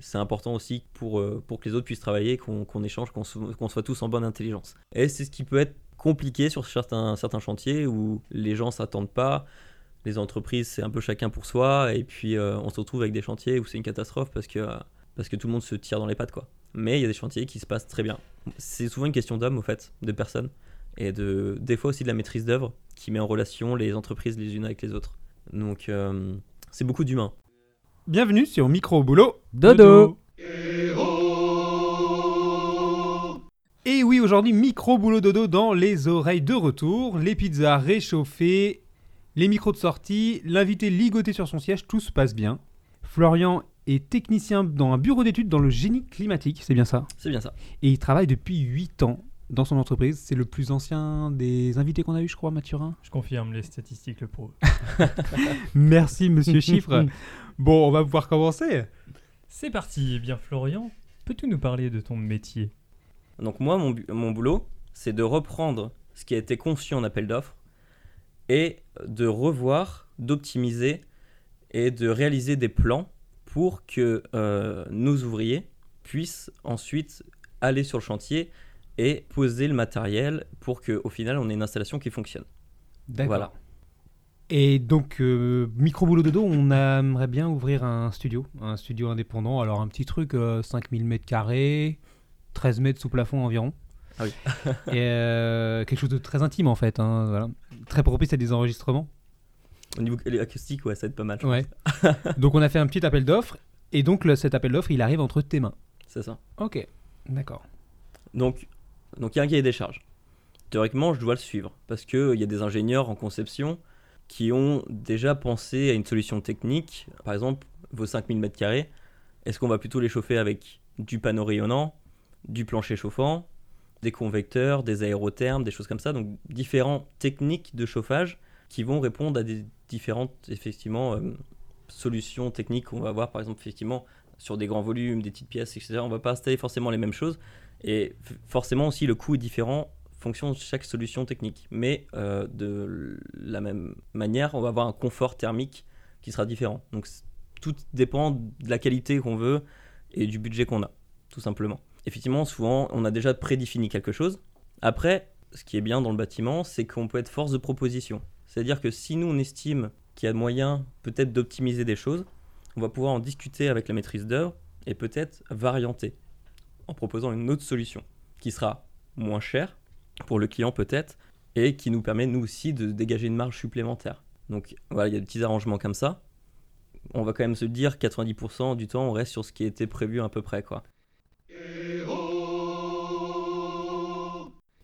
C'est important aussi pour, euh, pour que les autres puissent travailler, qu'on qu'on échange, qu'on qu'on soit tous en bonne intelligence. Et c'est ce qui peut être compliqué sur certains, certains chantiers où les gens s'attendent pas. Les entreprises, c'est un peu chacun pour soi. Et puis, euh, on se retrouve avec des chantiers où c'est une catastrophe parce que, parce que tout le monde se tire dans les pattes. quoi. Mais il y a des chantiers qui se passent très bien. C'est souvent une question d'hommes, au fait, de personnes. Et de, des fois aussi de la maîtrise d'œuvre qui met en relation les entreprises les unes avec les autres. Donc, euh, c'est beaucoup d'humains. Bienvenue sur Micro Boulot Dodo. Et oui, aujourd'hui, Micro Boulot Dodo dans les oreilles de retour, les pizzas réchauffées, les micros de sortie, l'invité ligoté sur son siège, tout se passe bien. Florian est technicien dans un bureau d'études dans le génie climatique, c'est bien ça? C'est bien ça. Et il travaille depuis 8 ans dans son entreprise. C'est le plus ancien des invités qu'on a eu, je crois, Mathurin. Je confirme, les statistiques le prouvent. Merci, monsieur Chiffre. Bon, on va pouvoir commencer. C'est parti. Eh bien, Florian, peux-tu nous parler de ton métier? Donc moi, mon, mon boulot, c'est de reprendre ce qui a été conçu en appel d'offres et de revoir, d'optimiser et de réaliser des plans pour que euh, nos ouvriers puissent ensuite aller sur le chantier et poser le matériel pour qu'au final, on ait une installation qui fonctionne. D'accord. Voilà. Et donc, euh, Micro Boulot Dodo, on aimerait bien ouvrir un studio, un studio indépendant. Alors, un petit truc, euh, 5000 mètres carrés, 13 mètres sous plafond environ. Ah oui. et euh, quelque chose de très intime en fait. hein, voilà. Très propice à des enregistrements. Au niveau acoustique, ouais, ça va être pas mal. Ouais. donc, on a fait un petit appel d'offres. Et donc, le- cet appel d'offres, il arrive entre tes mains. C'est ça. Ok, d'accord. Donc, donc il y a un cahier des charges. Théoriquement, je dois le suivre parce qu'il y a des ingénieurs en conception qui ont déjà pensé à une solution technique. Par exemple, vos 5000 m2, est-ce qu'on va plutôt les chauffer avec du panneau rayonnant, du plancher chauffant, des convecteurs, des aérothermes, des choses comme ça? Donc, différentes techniques de chauffage qui vont répondre à des différentes, effectivement, euh, solutions techniques qu'on va avoir, par exemple, effectivement, sur des grands volumes, des petites pièces, etc. On va pas installer forcément les mêmes choses. Et forcément aussi, le coût est différent en fonction de chaque solution technique. Mais euh, de la même manière, on va avoir un confort thermique qui sera différent. Donc tout dépend de la qualité qu'on veut et du budget qu'on a, tout simplement. Effectivement, souvent, on a déjà prédéfini quelque chose. Après, ce qui est bien dans le bâtiment, c'est qu'on peut être force de proposition. C'est-à-dire que si nous, on estime qu'il y a moyen peut-être d'optimiser des choses, on va pouvoir en discuter avec la maîtrise d'œuvre et peut-être varianter en proposant une autre solution qui sera moins chère pour le client peut-être et qui nous permet nous aussi de dégager une marge supplémentaire. Donc voilà, il y a des petits arrangements comme ça. On va quand même se dire 90% du temps on reste sur ce qui était prévu à peu près quoi.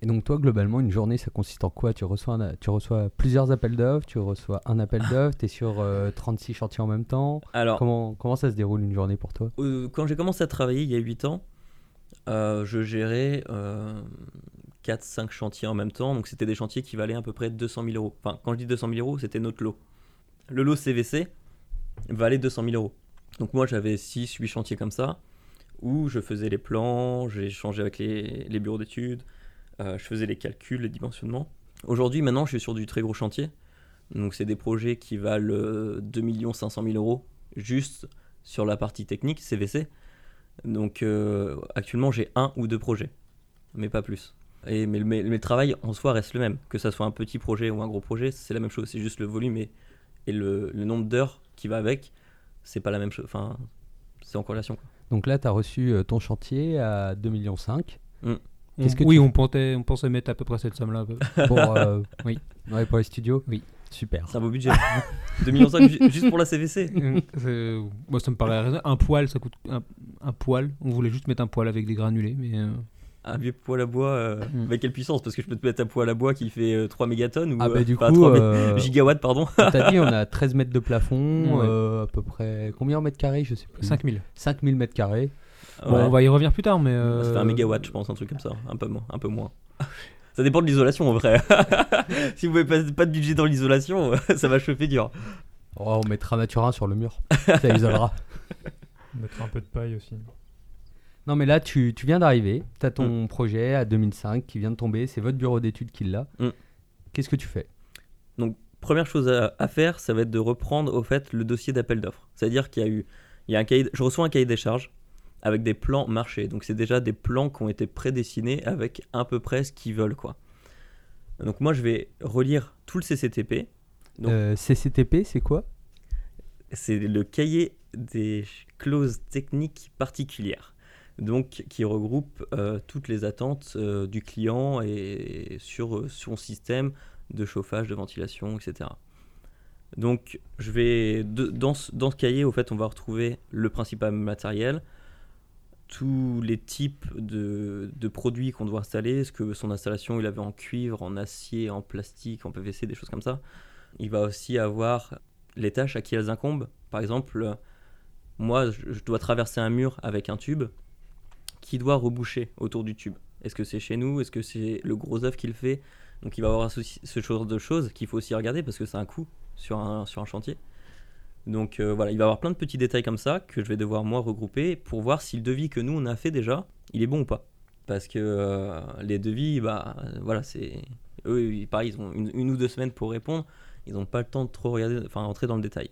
Et donc toi, globalement, une journée, ça consiste en quoi? Tu reçois, un- tu reçois plusieurs appels d'offres, tu reçois un appel d'offres, tu es sur euh, 36 chantiers en même temps? Alors Comment, comment ça se déroule une journée pour toi? Euh, quand j'ai commencé à travailler il y a 8 ans, euh, je gérais 4-5 chantiers en même temps. Donc c'était des chantiers qui valaient à peu près 200 000 euros. Enfin, quand je dis 200 000 euros, c'était notre lot. Le lot CVC valait 200 000 euros. Donc moi j'avais 6-8 chantiers comme ça, où je faisais les plans, échangé avec les, les bureaux d'études, euh, je faisais les calculs, les dimensionnements. Aujourd'hui maintenant je suis sur du très gros chantier. Donc c'est des projets qui valent euh, 2 500 000 euros juste sur la partie technique CVC. Donc euh, actuellement j'ai un ou deux projets, mais pas plus. Et, mais, le- mais le travail en soi reste le même, que ça soit un petit projet ou un gros projet, c'est la même chose, c'est juste le volume et, et le, le nombre d'heures qui va avec, c'est pas la même chose, enfin c'est en corrélation. quoi. Donc là, tu as reçu euh, ton chantier à 2,5 millions. On- Qu'est-ce que oui, tu- on pensait, on pensait mettre à peu près cette somme-là. pour, euh, Oui. ouais, pour les studios Oui. Super. C'est un beau budget. 2 millions juste pour la CVC. Mm, Moi, ça me paraît raisonnable. Un poil, ça coûte un, un poil. On voulait juste mettre un poil avec des granulés, mais euh, Un vieux poêle à bois, euh, Mm. avec quelle puissance Parce que je peux te mettre un poêle à bois qui fait euh, 3 mégatonnes ou Ah bah euh, du coup, 3 mé- euh, gigawatts, pardon. t'as dit on a 13 mètres de plafond, Ouais. euh, à peu près combien en mètres carrés Je sais plus. 5000. 5000 mètres carrés. Bon, Ouais. on va y revenir plus tard, mais. euh, Ça fait un mégawatt, je pense, un truc comme ça. Un peu moins. Un peu moins. Ça dépend de l'isolation en vrai. si vous n'avez pas, pas de budget dans l'isolation, ça va chauffer dur. Oh, on mettra Maturin sur le mur, ça isolera. Mettre un peu de paille aussi. Non mais là tu, tu viens d'arriver, tu as ton projet à 2005 qui vient de tomber, c'est votre bureau d'études qui l'a. Mm. Qu'est-ce que tu fais? Première chose à, à faire, ça va être de reprendre au fait le dossier d'appel d'offres. C'est-à-dire qu'il y a eu, il y a un cahier, je reçois un cahier des charges avec des plans marchés. Donc c'est déjà des plans qui ont été prédessinés avec à peu près ce qu'ils veulent quoi. Donc moi je vais relire tout le CCTP. Donc- Euh, CCTP, c'est quoi? C'est le cahier des clauses techniques particulières. Donc qui regroupe euh, toutes les attentes euh, du client et sur son système de chauffage, de ventilation, etc. Donc je vais de- dans, ce, dans ce cahier au fait on va retrouver le principal matériel, tous les types de, de produits qu'on doit installer, ce que son installation il avait en cuivre, en acier, en plastique, en PVC, des choses comme ça. Il va aussi avoir les tâches à qui elles incombent. Par exemple, moi je dois traverser un mur avec un tube qui doit reboucher autour du tube. Est-ce que c'est chez nous? Est-ce que c'est le gros œuf qui le fait? Donc il va avoir ce, ce genre de choses qu'il faut aussi regarder parce que c'est un coût sur un, sur un chantier. Donc euh, voilà, il va y avoir plein de petits détails comme ça que je vais devoir moi regrouper pour voir si le devis que nous on a fait déjà, il est bon ou pas. Parce que euh, les devis, bah voilà, c'est eux, pareil, ils ont une, ou deux semaines pour répondre. Ils n'ont pas le temps de trop regarder, enfin entrer dans le détail.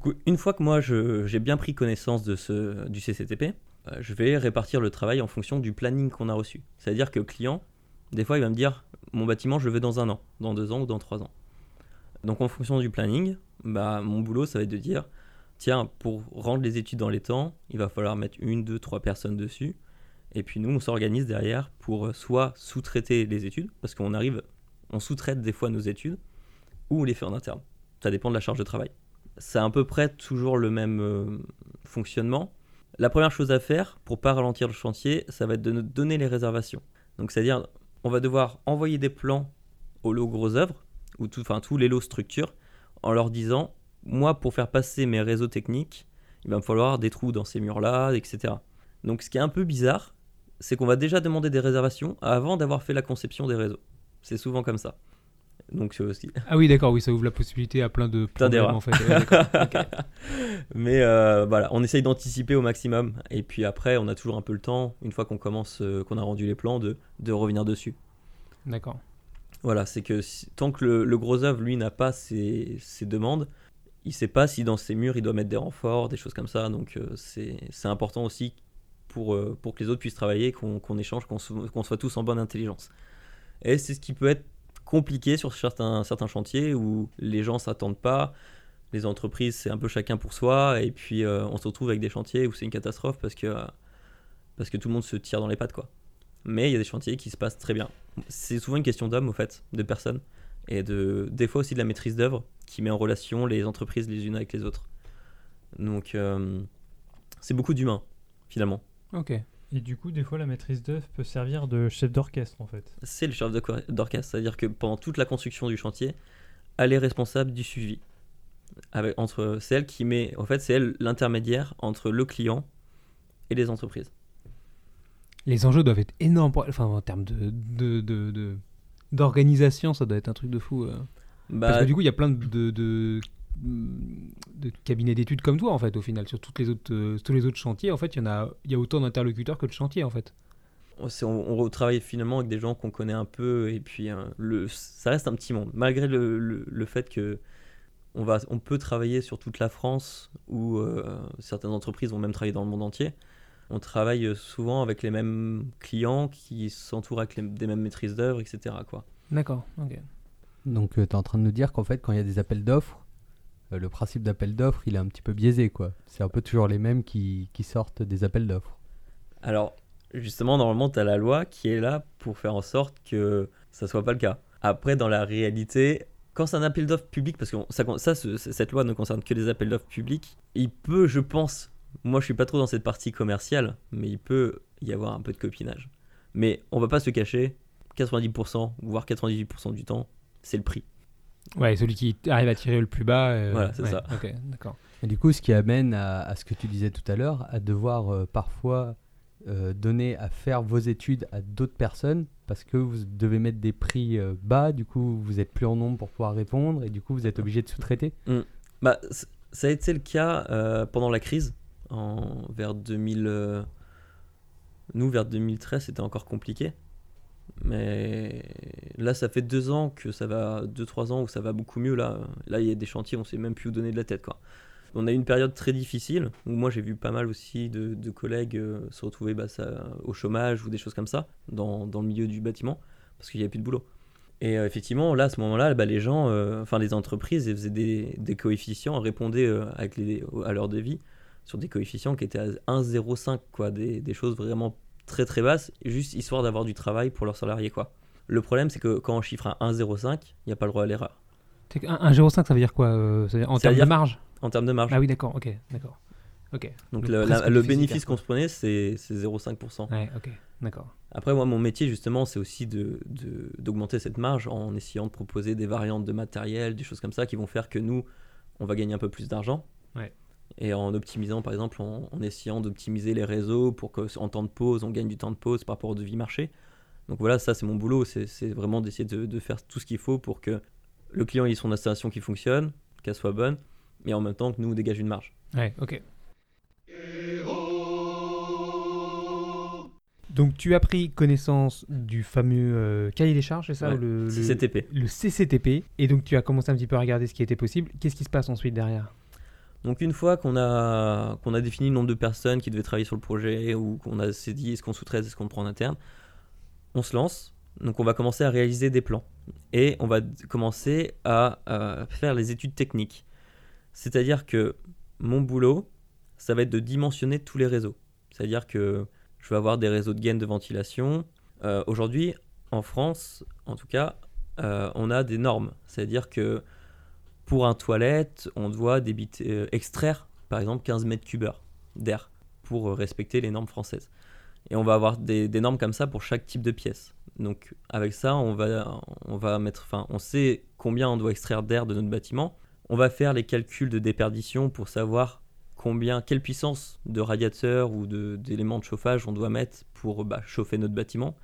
Coup, une fois que moi j'ai bien pris connaissance de ce, du CCTP, euh, je vais répartir le travail en fonction du planning qu'on a reçu. C'est-à-dire que le client, des fois, il va me dire mon bâtiment, je le veux dans un an, dans deux ans ou dans trois ans. Donc en fonction du planning, bah, mon boulot, ça va être de dire, tiens, pour rendre les études dans les temps, il va falloir mettre une, deux, trois personnes dessus. Et puis nous, on s'organise derrière pour euh, soit sous-traiter les études, parce qu'on arrive, on sous-traite des fois nos études, ou on les fait en interne. Ça dépend de la charge de travail. C'est à peu près toujours le même euh, fonctionnement. La première chose à faire pour pas ralentir le chantier, ça va être de nous donner les réservations. Donc c'est-à-dire, on va devoir envoyer des plans aux lots gros œuvres, ou enfin tous les lots structures, en leur disant, moi pour faire passer mes réseaux techniques, il va me falloir des trous dans ces murs-là, etc. Donc ce qui est un peu bizarre, c'est qu'on va déjà demander des réservations avant d'avoir fait la conception des réseaux. C'est souvent comme ça. Donc c'est aussi. Ah oui, d'accord, oui, ça ouvre la possibilité à plein de Plein problèmes d'erreurs. en fait. Ouais, d'accord. Mais euh, voilà, on essaye d'anticiper au maximum. Et puis après, on a toujours un peu le temps, une fois qu'on commence, euh, qu'on a rendu les plans, de, de revenir dessus. D'accord. Voilà, c'est que si- tant que le, gros œuvre, lui, n'a pas ses, demandes, il sait pas si dans ses murs, il doit mettre des renforts, des choses comme ça. Donc euh, c'est important aussi pour, euh, pour que les autres puissent travailler, qu'on échange, qu'on soit tous en bonne intelligence. Et c'est ce qui peut être compliqué sur certains, certains chantiers où les gens s'attendent pas. Les entreprises, c'est un peu chacun pour soi. Et puis euh, on se retrouve avec des chantiers où c'est une catastrophe parce que, parce que tout le monde se tire dans les pattes. quoi. Mais il y a des chantiers qui se passent très bien. C'est souvent une question d'hommes, au fait, de personnes. Et de, des fois aussi de la maîtrise d'œuvre qui met en relation les entreprises les unes avec les autres. Donc euh, c'est beaucoup d'humains, finalement. Ok. Et du coup, des fois, la maîtrise d'œuvre peut servir de chef d'orchestre, en fait. c'est le chef d'orchestre. C'est-à-dire que pendant toute la construction du chantier, elle est responsable du suivi. Avec, entre, c'est elle qui met, en fait, c'est elle l'intermédiaire entre le client et les entreprises. Les enjeux doivent être énormes, pour- enfin en termes de d'organisation, ça doit être un truc de fou. euh. Bah, Parce que du coup, il y a plein de, de, cabinets d'études comme toi en fait au final sur toutes les autres euh, tous les autres chantiers en fait il y en a il y a autant d'interlocuteurs que de chantiers en fait on, on travaille finalement avec des gens qu'on connaît un peu et puis le, ça reste un petit monde. Malgré le, le- le fait que on, va, on peut travailler sur toute la France ou euh, certaines entreprises vont même travailler dans le monde entier, on travaille souvent avec les mêmes clients qui s'entourent avec les- des mêmes maîtrises d'œuvre, etc. Quoi. d'accord ok Donc tu es en train de nous dire qu'en fait, quand il y a des appels d'offres, euh, le principe d'appel d'offres, il est un petit peu biaisé, quoi. C'est un peu toujours les mêmes qui, qui sortent des appels d'offres. Alors, justement, normalement, tu as la loi qui est là pour faire en sorte que ça soit pas le cas. Après, dans la réalité, quand c'est un appel d'offres public, parce que ça, ça, ce- cette loi ne concerne que les appels d'offres publics, il peut, je pense, moi je suis pas trop dans cette partie commerciale, mais il peut y avoir un peu de copinage. Mais on va pas se cacher, 90%, voire 98% du temps, c'est le prix. ouais celui qui arrive à tirer le plus bas euh, Voilà, c'est ouais, ça. ok d'accord Et du coup, ce qui amène à, à ce que tu disais tout à l'heure, à devoir euh, parfois euh, donner à faire vos études à d'autres personnes parce que vous devez mettre des prix euh, bas, du coup vous êtes plus en nombre pour pouvoir répondre et du coup vous êtes obligé de sous-traiter. Bah, c- ça a été le cas euh, pendant la crise, en, vers 2000. euh, nous, vers 2013, c'était encore compliqué. Mais là, ça fait deux ans que ça va, deux, trois ans où ça va beaucoup mieux. Là, là il y a des chantiers, on sait même plus où donner de la tête. Quoi. On a eu une période très difficile où moi j'ai vu pas mal aussi de, collègues euh, se retrouver bah, au chômage ou des choses comme ça dans, dans le milieu du bâtiment parce qu'il n'y avait plus de boulot. Et euh, effectivement, là, à ce moment-là, bah, les gens, enfin les entreprises, elles faisaient des, des coefficients, répondaient avec les, à leur devis sur des coefficients qui étaient à 1,05, quoi, des, des choses vraiment très très basses, juste histoire d'avoir du travail pour leurs salariés, quoi. Le problème, c'est que quand on chiffre à 1,05, il n'y a pas le droit à l'erreur. C'est que un- un 0,5, ça veut dire quoi euh, ça veut dire En termes de marge? En termes de marge. Ah oui, d'accord, ok, d'accord. Donc Donc le, la- bénéfice quoi. qu'on se prenait, c'est c'est 0,5%. Ouais, ok, d'accord. Après, moi, mon métier, justement, c'est aussi de- de- d'augmenter cette marge en essayant de proposer des variantes de matériel, des choses comme ça, qui vont faire que nous, on va gagner un peu plus d'argent. Ouais. Et en optimisant, par exemple, en, en essayant d'optimiser les réseaux pour qu'en temps de pause, on gagne du temps de pause par rapport au devis marché. Donc voilà, ça, c'est mon boulot. C'est vraiment d'essayer de, de faire tout ce qu'il faut pour que le client ait son installation qui fonctionne, qu'elle soit bonne, mais en même temps que nous, on dégage une marge. Ouais, ok. Donc tu as pris connaissance du fameux euh, cahier des charges, c'est ça Ouais, le- CCTP. le CCTP, et donc tu as commencé un petit peu à regarder ce qui était possible. Qu'est-ce qui se passe ensuite derrière? Donc une fois qu'on a, qu'on a défini le nombre de personnes qui devaient travailler sur le projet ou qu'on s'est dit est-ce qu'on sous-traite, est-ce qu'on prend en interne, on se lance. Donc on va commencer à réaliser des plans et on va commencer à, euh, faire les études techniques. C'est-à-dire que mon boulot, ça va être de dimensionner tous les réseaux. C'est-à-dire que je vais avoir des réseaux de gaines de ventilation. Euh, Aujourd'hui, en France, en tout cas, euh, on a des normes. C'est-à-dire que pour un toilette, on doit débiter, euh, extraire, par exemple, 15 mètres cubes heure d'air pour euh, respecter les normes françaises. Et on va avoir des, normes comme ça pour chaque type de pièce. Donc avec ça, on va, on va mettre, enfin, on sait combien on doit extraire d'air de notre bâtiment. On va faire les calculs de déperdition pour savoir combien, quelle puissance de radiateur ou d'éléments de, chauffage on doit mettre pour bah, chauffer notre bâtiment.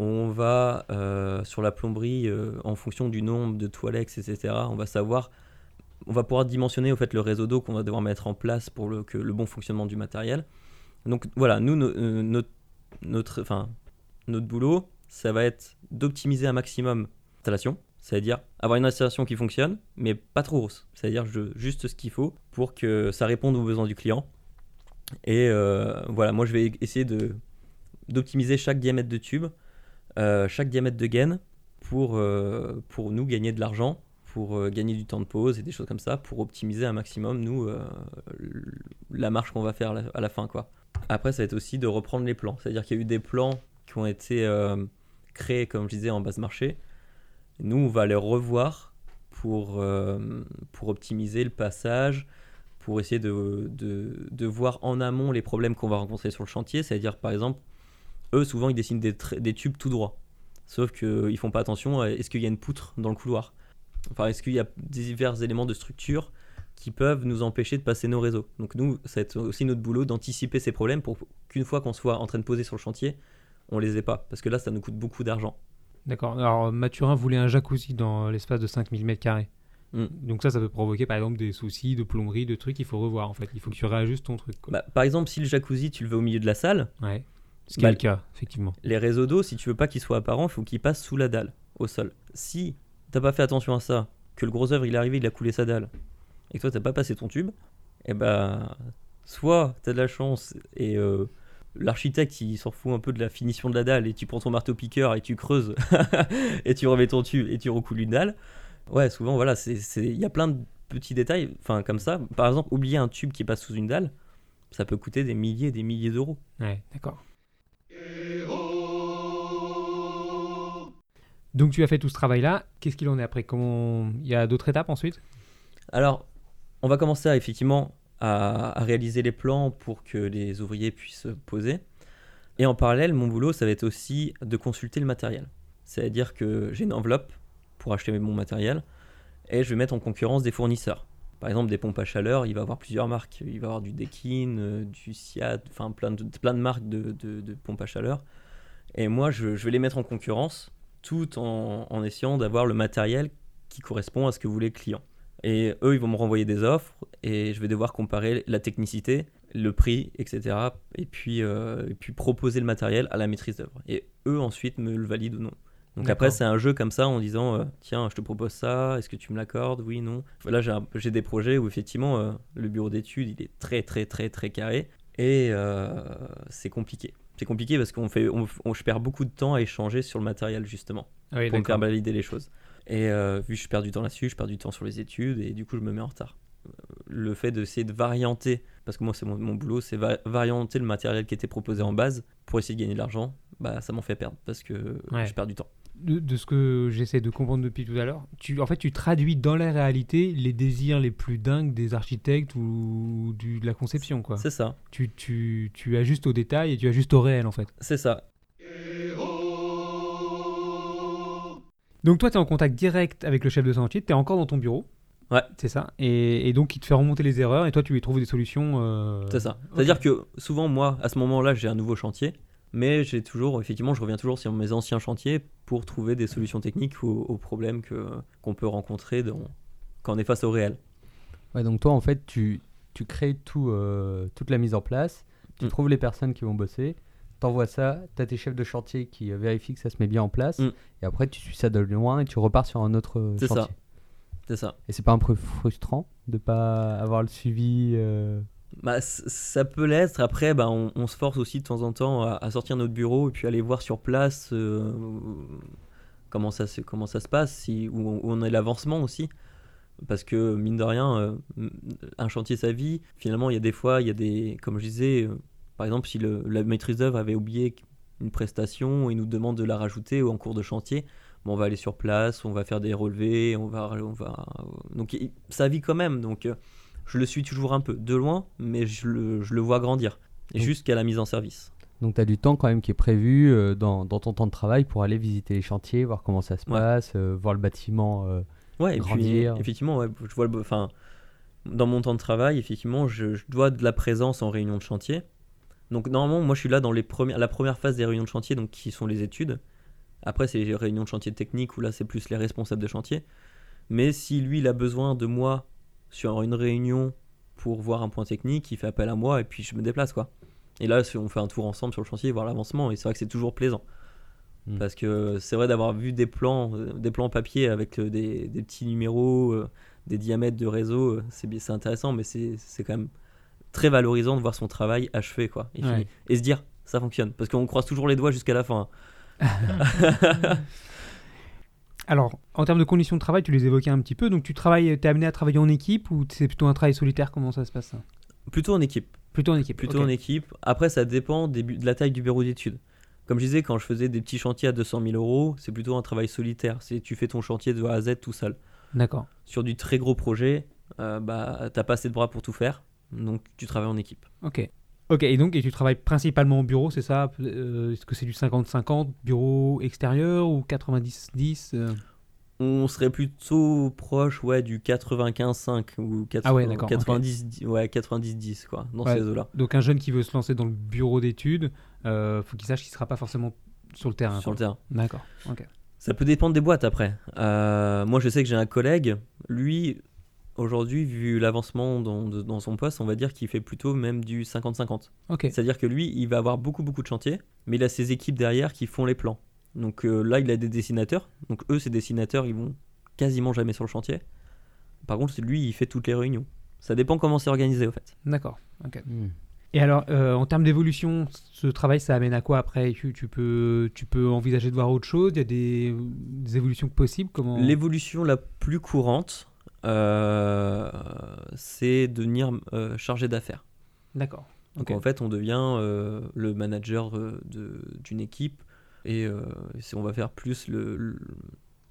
On va euh, sur la plomberie, euh, en fonction du nombre de toilettes, etc. On va savoir, on va pouvoir dimensionner au fait le réseau d'eau qu'on va devoir mettre en place pour le, que le bon fonctionnement du matériel. Donc voilà, nous, no- euh, notre, enfin, notre boulot, ça va être d'optimiser un maximum l'installation, c'est-à-dire avoir une installation qui fonctionne, mais pas trop grosse, c'est-à-dire juste ce qu'il faut pour que ça réponde aux besoins du client. Et voilà, moi je vais essayer d'optimiser chaque diamètre de tube, chaque diamètre de gaine pour, euh, pour nous gagner de l'argent, pour euh, gagner du temps de pause et des choses comme ça, pour optimiser un maximum, nous, euh, la marche qu'on va faire à la, fin. quoi. Après, ça va être aussi de reprendre les plans. C'est-à-dire qu'il y a eu des plans qui ont été euh, créés, comme je disais, en base marché. Nous, on va les revoir pour, euh, pour optimiser le passage, pour essayer de, de, de voir en amont les problèmes qu'on va rencontrer sur le chantier. C'est-à-dire, par exemple, eux, souvent, ils dessinent des, tubes tout droits. Sauf qu'ils font pas attention à est-ce qu'il y a une poutre dans le couloir Enfin, est-ce qu'il y a divers éléments de structure qui peuvent nous empêcher de passer nos réseaux Donc, nous, ça va être aussi notre boulot d'anticiper ces problèmes pour qu'une fois qu'on soit en train de poser sur le chantier, on les ait pas. Parce que là, ça nous coûte beaucoup d'argent. D'accord. Alors Mathurin voulait un jacuzzi dans l'espace de 5000 m2. Mm. Donc ça, ça peut provoquer par exemple des soucis de plomberie, de trucs qu'il faut revoir en fait. Il faut que tu réajustes ton truc. quoi. Bah, par exemple, si le jacuzzi, tu le veux au milieu de la salle, Ouais. Ce qui Bah, est le cas, effectivement. les réseaux d'eau, si tu veux pas qu'ils soient apparents, il faut qu'ils passent sous la dalle, au sol. Si t'as pas fait attention à ça, que le gros œuvre il est arrivé, il a coulé sa dalle, et que toi t'as pas passé ton tube, et ben soit t'as de la chance et euh, l'architecte il s'en fout un peu de la finition de la dalle et tu prends ton marteau piqueur et tu creuses et tu remets ton tube et tu recoules une dalle. Ouais, souvent voilà, il y a plein de petits détails, enfin comme ça. Par exemple, oublier un tube qui passe sous une dalle, ça peut coûter des milliers et des milliers d'euros. Ouais, d'accord. Donc tu as fait tout ce travail-là. Qu'est-ce qu'il en est après? Il y a d'autres étapes ensuite? Alors, on va commencer effectivement à, à réaliser les plans pour que les ouvriers puissent poser. Et en parallèle, mon boulot, ça va être aussi de consulter le matériel. C'est-à-dire que j'ai une enveloppe pour acheter mon matériel et je vais mettre en concurrence des fournisseurs. Par exemple, des pompes à chaleur, il va avoir plusieurs marques. Il va avoir du Dekin, euh, du Siat, enfin plein de, plein de marques de, de- pompes à chaleur. Et moi, je, vais les mettre en concurrence tout en, en essayant d'avoir le matériel qui correspond à ce que voulait le client. Et eux, ils vont me renvoyer des offres et je vais devoir comparer la technicité, le prix, etc. Et puis, euh, et puis proposer le matériel à la maîtrise d'œuvre. Et eux, ensuite, me le valident ou non. Donc après, c'est un jeu comme ça en disant euh, tiens, je te propose ça, est-ce que tu me l'accordes? Oui, non. Là, j'ai des projets où effectivement euh, le bureau d'études il est très, très, très, très carré et euh, c'est compliqué. C'est compliqué parce qu'on fait, on, on- je perds beaucoup de temps à échanger sur le matériel justement Ah oui, pour faire valider les choses. Et vu que je perds du temps là-dessus, je perds du temps sur les études et du coup je me mets en retard. Le fait d'essayer de varianter, parce que moi c'est mon, mon boulot, c'est va- varianter le matériel qui était proposé en base pour essayer de gagner de l'argent, bah ça m'en fait perdre parce que Ouais. je perds du temps. De, de ce que j'essaie de comprendre depuis tout à l'heure, tu, en fait, tu traduis dans la réalité les désirs les plus dingues des architectes ou du, de la conception, quoi. C'est ça, Tu, tu, tu ajustes au détail et tu ajustes au réel, en fait. c'est ça. Donc toi, tu es en contact direct avec le chef de chantier, tu es encore dans ton bureau. Ouais. C'est ça. Et, et donc, il te fait remonter les erreurs et toi, tu lui trouves des solutions. euh, C'est ça. C'est-à-dire que souvent, moi, à ce moment-là, j'ai un nouveau chantier, mais j'ai toujours, effectivement, je reviens toujours sur mes anciens chantiers pour trouver des solutions techniques aux, aux problèmes que, qu'on peut rencontrer dans- quand on est face au réel. Ouais, donc toi, en fait, tu, tu crées tout, euh, toute la mise en place, tu Mm. trouves les personnes qui vont bosser, t'envoies ça, t'as tes chefs de chantier qui euh, vérifient que ça se met bien en place, Mm. et après tu suis ça de loin et tu repars sur un autre euh, C'est ça. chantier. C'est ça. Et c'est pas un peu frustrant de pas avoir le suivi euh, Bah, ça peut l'être. Après, bah, on, se force aussi de temps en temps à, sortir notre bureau et puis aller voir sur place euh, comment, ça, se- comment ça se passe, si, où, on- où est l'avancement aussi. Parce que, mine de rien, euh, un chantier sa vie, finalement, il y a des fois, il y a des. Comme je disais, euh, par exemple, si le- la maîtrise d'œuvre avait oublié une prestation et nous demande de la rajouter en cours de chantier, bon, on va aller sur place, on va faire des relevés, on va. On va donc, ça vit quand même. Donc. Je le suis toujours un peu, de loin, mais je le, je le vois grandir. Et jusqu'à la mise en service. Donc tu as du temps quand même qui est prévu euh, dans, dans ton temps de travail pour aller visiter les chantiers, voir comment ça se Ouais. passe, euh, voir le bâtiment. euh, Ouais, et Grandir. puis effectivement, ouais, je vois le, enfin, dans mon temps de travail, effectivement, je, je dois de la présence en réunion de chantier. Donc normalement, moi, je suis là dans les premières, la première phase des réunions de chantier, donc qui sont les études. Après, c'est les réunions de chantier techniques où là, c'est plus les responsables de chantier. Mais si lui, il a besoin de moi sur une réunion pour voir un point technique, il fait appel à moi et puis je me déplace, quoi. Et là, on fait un tour ensemble sur le chantier, voir l'avancement. Et c'est vrai que c'est toujours plaisant. Mm. Parce que c'est vrai d'avoir vu des plans, euh, des plans papier avec euh, des, des petits numéros, euh, des diamètres de réseau, c'est intéressant, mais c'est quand même très valorisant de voir son travail achevé, quoi. Et. Ouais. Et se dire, ça fonctionne. Parce qu'on croise toujours les doigts jusqu'à la fin. Alors, en termes de conditions de travail, tu les évoquais un petit peu. Donc, tu travailles, es amené à travailler en équipe ou c'est plutôt un travail solitaire? Comment ça se passe ça? Plutôt en équipe. Plutôt en équipe. Plutôt en équipe. Après, ça dépend des de la taille du bureau d'études. Comme je disais, quand je faisais des petits chantiers à 200 000 euros, c'est plutôt un travail solitaire. C'est tu fais ton chantier de A à Z tout seul. D'accord. Sur du très gros projet, euh, bah, t'as pas assez de bras pour tout faire. Donc, tu travailles en équipe. Ok. Ok, et donc, et tu travailles principalement au bureau, c'est ça Euh, Est-ce que c'est du 50-50, bureau extérieur ou 90-10 euh On serait plutôt proche ouais, du 95-5 ou 80, Ah ouais, d'accord, 90, ouais, 90-10 quoi, dans Ouais. ces eaux-là. Donc, un jeune qui veut se lancer dans le bureau d'études, euh, faut qu'il sache qu'il sera pas forcément sur le terrain. Sur quoi. le terrain. D'accord. Ok. Ça peut dépendre des boîtes après. Euh, moi, je sais que j'ai un collègue, lui, aujourd'hui, vu l'avancement dans, son poste, on va dire qu'il fait plutôt même du 50-50. Ok. C'est-à-dire que lui, il va avoir beaucoup, beaucoup de chantiers, mais il a ses équipes derrière qui font les plans. Donc euh, là, il a des dessinateurs. Donc eux, ces dessinateurs, ils vont quasiment jamais sur le chantier. Par contre, c'est lui, il fait toutes les réunions. Ça dépend comment c'est organisé, au fait. D'accord. Hmm. Et alors, euh, en termes d'évolution, ce travail, ça amène à quoi après? Tu, tu peux, tu peux envisager de voir autre chose? Il y a des, des évolutions possibles? Comment? L'évolution la plus courante, c'est devenir euh, chargé d'affaires. D'accord. Donc en fait, on devient euh, le manager euh, de- d'une équipe et euh, on va faire plus le, le,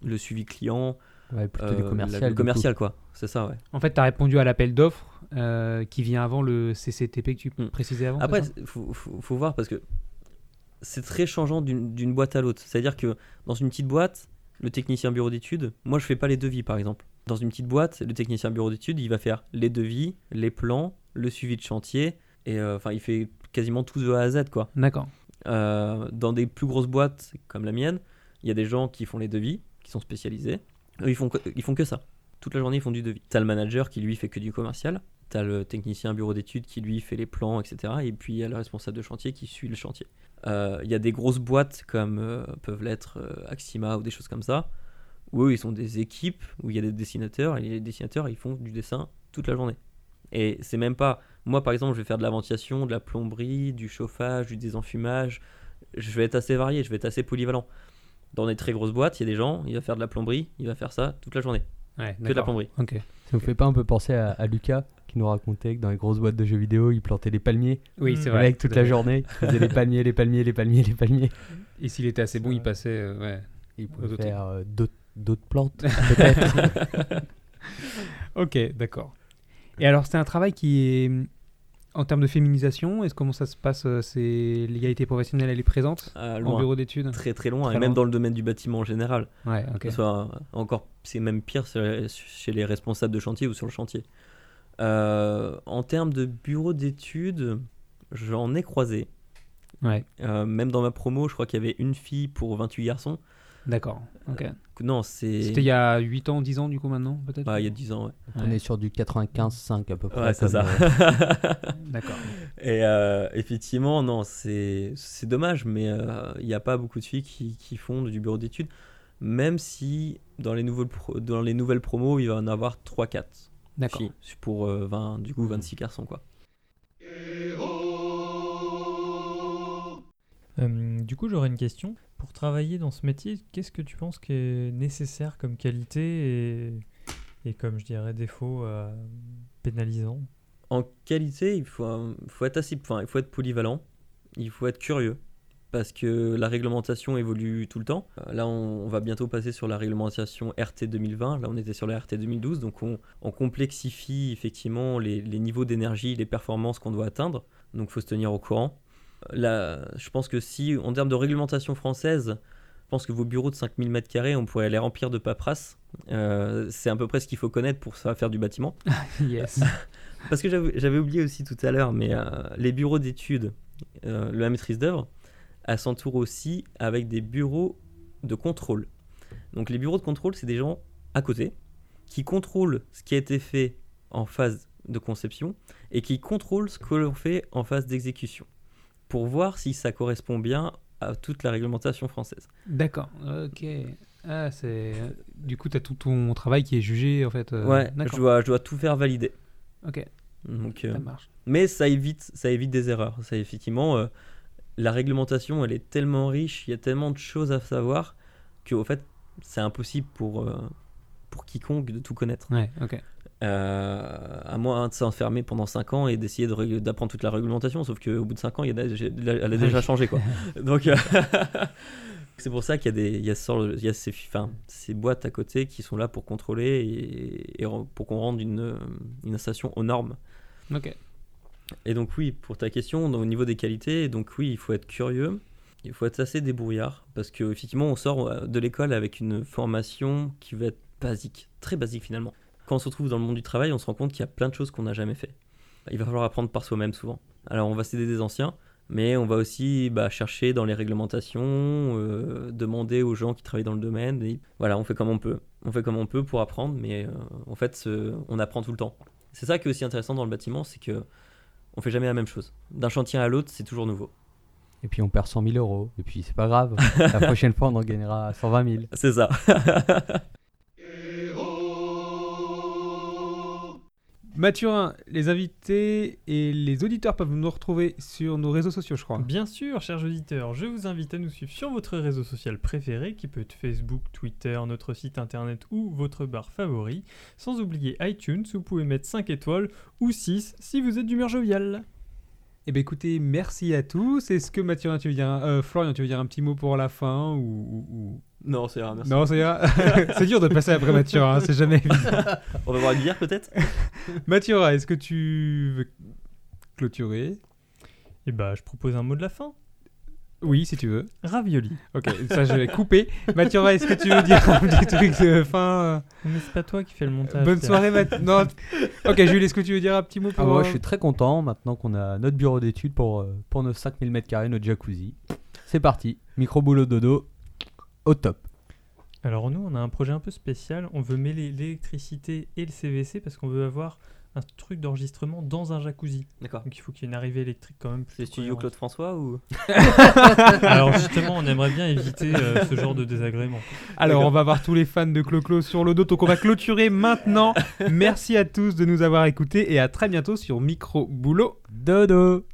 le suivi client, Ouais, plutôt euh, du commercial. le du coup. commercial quoi. C'est ça, ouais. En fait, tu as répondu à l'appel d'offres euh, qui vient avant le CCTP que tu Hmm. précisais avant Après, il faut, faut- faut voir parce que c'est très changeant d'une d'une boîte à l'autre. C'est-à-dire que dans une petite boîte, le technicien bureau d'études, moi je fais pas les devis par exemple. Dans une petite boîte, le technicien bureau d'études, il va faire les devis, les plans, le suivi de chantier, et euh, enfin il fait quasiment tout de A à Z quoi. D'accord. Euh, dans des plus grosses boîtes comme la mienne, il y a des gens qui font les devis, qui sont spécialisés. Eux, ils font que, ils font que ça. Toute la journée, ils font du devis. T'as le manager qui lui fait que du commercial. T'as le technicien bureau d'études qui lui fait les plans, etc. Et puis il y a le responsable de chantier qui suit le chantier. Euh, Il y a des grosses boîtes comme euh, peuvent l'être euh, Axima ou des choses comme ça, où eux, ils sont des équipes, où il y a des dessinateurs, et les dessinateurs, ils font du dessin toute la journée. Et c'est même pas. Moi, par exemple, je vais faire de la ventilation, de la plomberie, du chauffage, du désenfumage. Je vais être assez varié, je vais être assez polyvalent. Dans des très grosses boîtes, il y a des gens, il va faire de la plomberie, il va faire ça toute la journée. Ouais, Que de la plomberie. Ok. Ça vous fait pas un peu penser à, à Lucas qui nous racontait que dans les grosses boîtes de jeux vidéo, il plantait des palmiers? Oui, c'est Le vrai. mec, toute la journée, il faisait les palmiers, les palmiers, les palmiers, les palmiers. Et s'il était assez bon, il passait. euh, ouais. Il pouvait faire euh, d'autres d'autres plantes, peut-être. Ok, d'accord. Et alors, c'est un travail qui est. En termes de féminisation, est-ce comment ça se passe euh, C'est l'égalité professionnelle, elle est présente Ah, en bureau d'études? Très très loin, Très et même loin. dans le domaine du bâtiment en général. Ouais, ok. Que ce soit euh, encore, c'est même pire chez les responsables de chantier ou sur le chantier. Euh, en termes de bureau d'études, j'en ai croisé. Ouais, Euh, même dans ma promo, je crois qu'il y avait une fille pour 28 garçons. D'accord. Ok. Non, c'est. C'était il y a 8 ans, 10 ans, du coup, maintenant, peut-être? Bah, il y a 10 ans, ouais. On Ouais. est sur du 95-5 à peu près. Ouais, c'est ça. euh, D'accord. Et euh, effectivement, non, c'est c'est dommage, mais euh, il n'y a pas beaucoup de filles qui, qui font du bureau d'études, même si dans les, nouveaux pro- dans les nouvelles promos, il va en avoir 3-4 D'accord. filles pour euh, 20, du coup 26 garçons. Quoi. Euh, du coup, j'aurais une question. Pour travailler dans ce métier, qu'est-ce que tu penses qui est nécessaire comme qualité et, comme je dirais défaut euh, pénalisant? En qualité, il faut, être assez, enfin, il faut être polyvalent, il faut être curieux, parce que la réglementation évolue tout le temps. Euh, Là, on, va bientôt passer sur la réglementation RT 2020. Là, on était sur la RT 2012, donc on, complexifie effectivement les, les niveaux d'énergie, les performances qu'on doit atteindre. Donc, faut se tenir au courant. Je pense que si, en termes de réglementation française, je pense que vos bureaux de 5000 m2, on pourrait les remplir de paperasse. Euh, c'est à peu près ce qu'il faut connaître pour faire du bâtiment. Yes. Parce que j'avais j'avais oublié aussi tout à l'heure, mais euh, les bureaux d'études, euh, la maîtrise d'œuvre, elle s'entoure aussi avec des bureaux de contrôle. Donc les bureaux de contrôle, c'est des gens à côté qui contrôlent ce qui a été fait en phase de conception et qui contrôlent ce que l'on fait en phase d'exécution pour voir si ça correspond bien à toute la réglementation française. D'accord. Ok. Ah, c'est. Du coup, tu as tout ton travail qui est jugé, en fait. euh, ouais, je D'accord. dois, je dois tout faire valider. Ok, Donc, euh, ça marche. Mais ça évite, ça évite des erreurs. Ça, effectivement, euh, la réglementation, elle est tellement riche, il y a tellement de choses à savoir qu'au fait, c'est impossible pour, euh, pour quiconque de tout connaître. Ouais, ok. Euh, à moins de s'enfermer pendant 5 ans et d'essayer de d'apprendre toute la réglementation, sauf qu'au bout de 5 ans, il y en a- elle a déjà changé. Quoi. Donc, euh, c'est pour ça qu'il y a, des, il y a, ce- il y a ces, enfin, ces boîtes à côté qui sont là pour contrôler et, et pour qu'on rende une, une installation aux normes. Ok. Et donc oui, pour ta question, au niveau des qualités, donc oui, il faut être curieux, il faut être assez débrouillard, parce que effectivement, on sort euh, de l'école avec une formation qui va être basique, très basique finalement. Quand on se retrouve dans le monde du travail, on se rend compte qu'il y a plein de choses qu'on n'a jamais fait. Il va falloir apprendre par soi-même souvent. Alors on va s'aider des anciens, mais on va aussi bah, chercher dans les réglementations, euh, demander aux gens qui travaillent dans le domaine. Et voilà, on fait comme on peut. On fait comme on peut pour apprendre, mais euh, en fait, on apprend tout le temps. C'est ça qui est aussi intéressant dans le bâtiment, c'est que on fait jamais la même chose. D'un chantier à l'autre, c'est toujours nouveau. Et puis on perd 100 000 euros. Et puis c'est pas grave. La prochaine fois, on en gagnera 120 000. C'est ça. Mathurin, les invités et les auditeurs peuvent nous retrouver sur nos réseaux sociaux, je crois. Bien sûr, chers auditeurs, je vous invite à nous suivre sur votre réseau social préféré, qui peut être Facebook, Twitter, notre site internet ou votre bar favori. Sans oublier iTunes, vous pouvez mettre 5 étoiles ou 6 si vous êtes d'humeur joviale. Eh bien écoutez, merci à tous. Est-ce que Mathurin, tu veux dire, un- euh, Florian, tu veux dire un petit mot pour la fin ou- non, c'est rare, merci. Non, ça ira. c'est dur de passer après Mathurin, hein, c'est jamais évident. On va voir une bière peut-être Mathurin, est-ce que tu veux clôturer? Et bah, je propose un mot de la fin. Oui, si tu veux. Ravioli. Ok, ça je vais couper. Mathurin, est-ce que tu veux dire un petit truc de fin? Mais c'est pas toi qui fais le montage. Bonne soirée, Math. Non. Ok, Jules, est-ce que tu veux dire un petit mot pour. Ah, moi, euh, je suis très content maintenant qu'on a notre bureau d'études pour, euh, pour nos 5000 m2, notre jacuzzi. C'est parti. Micro boulot dodo. Au top. Alors nous, on a un projet un peu spécial. On veut mêler l'électricité et le CVC parce qu'on veut avoir un truc d'enregistrement dans un jacuzzi. D'accord. Donc il faut qu'il y ait une arrivée électrique quand même. C'est studio. Claude François ou Alors justement, on aimerait bien éviter euh, ce genre de désagrément. Alors, on va voir tous les fans de Clo-Clo sur le dos. Donc, on va clôturer maintenant. Merci à tous de nous avoir écoutés et à très bientôt sur Micro Boulot. Dodo